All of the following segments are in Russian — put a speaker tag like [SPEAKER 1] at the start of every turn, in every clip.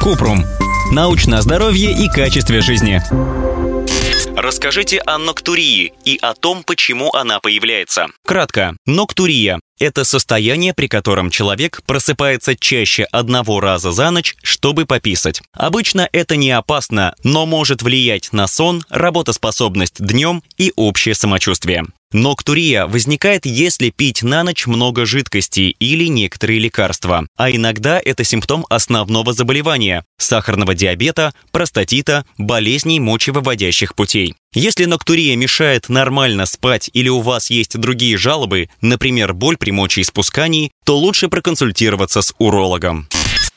[SPEAKER 1] Купрум. Научное здоровье и качестве жизни.
[SPEAKER 2] Расскажите о ноктурии и о том, почему она появляется.
[SPEAKER 1] Кратко. Ноктурия – это состояние, при котором человек просыпается чаще одного раза за ночь, чтобы пописать. Обычно это не опасно, но может влиять на сон, работоспособность днем и общее самочувствие. Ноктурия возникает, если пить на ночь много жидкости или некоторые лекарства, а иногда это симптом основного заболевания – сахарного диабета, простатита, болезней мочевыводящих путей. Если ноктурия мешает нормально спать или у вас есть другие жалобы, например, боль при мочеиспускании, то лучше проконсультироваться с урологом.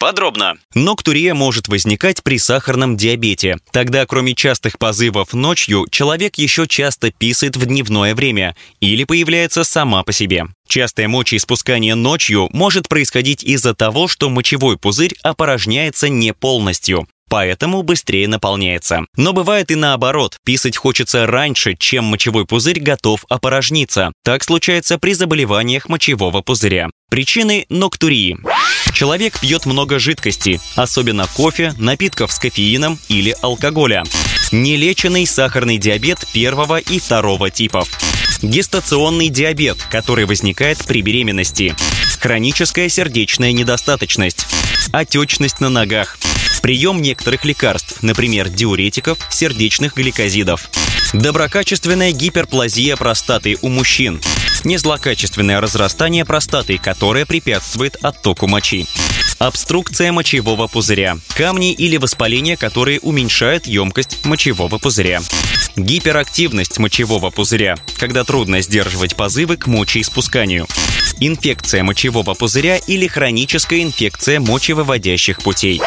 [SPEAKER 2] Подробно.
[SPEAKER 1] Ноктурия может возникать при сахарном диабете. Тогда, кроме частых позывов ночью, человек еще часто писает в дневное время или появляется сама по себе. Частое мочеиспускание ночью может происходить из-за того, что мочевой пузырь опорожняется не полностью поэтому быстрее наполняется. Но бывает и наоборот, писать хочется раньше, чем мочевой пузырь готов опорожниться. Так случается при заболеваниях мочевого пузыря. Причины ноктурии. Человек пьет много жидкости, особенно кофе, напитков с кофеином или алкоголя. Нелеченный сахарный диабет первого и второго типов. Гестационный диабет, который возникает при беременности. Хроническая сердечная недостаточность. Отечность на ногах прием некоторых лекарств, например, диуретиков, сердечных гликозидов. Доброкачественная гиперплазия простаты у мужчин. Незлокачественное разрастание простаты, которое препятствует оттоку мочи. Обструкция мочевого пузыря. Камни или воспаления, которые уменьшают емкость мочевого пузыря. Гиперактивность мочевого пузыря, когда трудно сдерживать позывы к мочеиспусканию. Инфекция мочевого пузыря или хроническая инфекция мочевыводящих путей.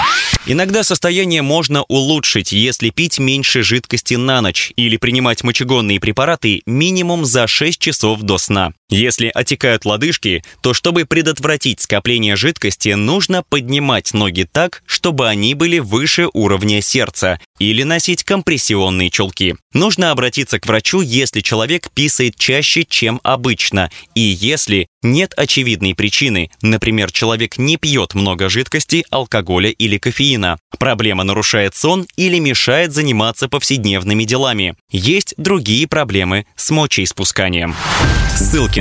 [SPEAKER 1] Иногда состояние можно улучшить, если пить меньше жидкости на ночь или принимать мочегонные препараты минимум за 6 часов до сна. Если отекают лодыжки, то чтобы предотвратить скопление жидкости, нужно поднимать ноги так, чтобы они были выше уровня сердца, или носить компрессионные чулки. Нужно обратиться к врачу, если человек писает чаще, чем обычно, и если нет очевидной причины, например, человек не пьет много жидкости, алкоголя или кофеина. Проблема нарушает сон или мешает заниматься повседневными делами. Есть другие проблемы с мочеиспусканием. Ссылки